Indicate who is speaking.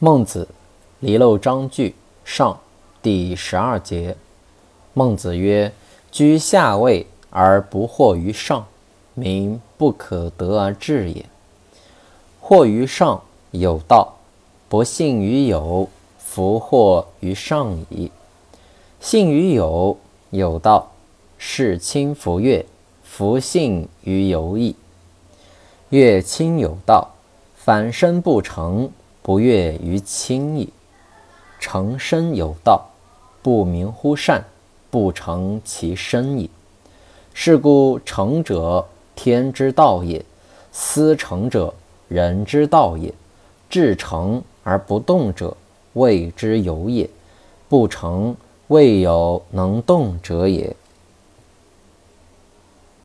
Speaker 1: 孟子，离娄章句上第十二节。孟子曰：“居下位而不惑于上，民不可得而治也。惑于上有道，不信于有，弗惑于上矣。信于有，有道，是亲弗悦，弗信于有矣。悦亲有道，反身不成。”不悦于亲矣。成身有道，不明乎善，不成其身矣。是故成者，天之道也；思成者，人之道也。至诚而不动者，谓之有也；不成，未有能动者也。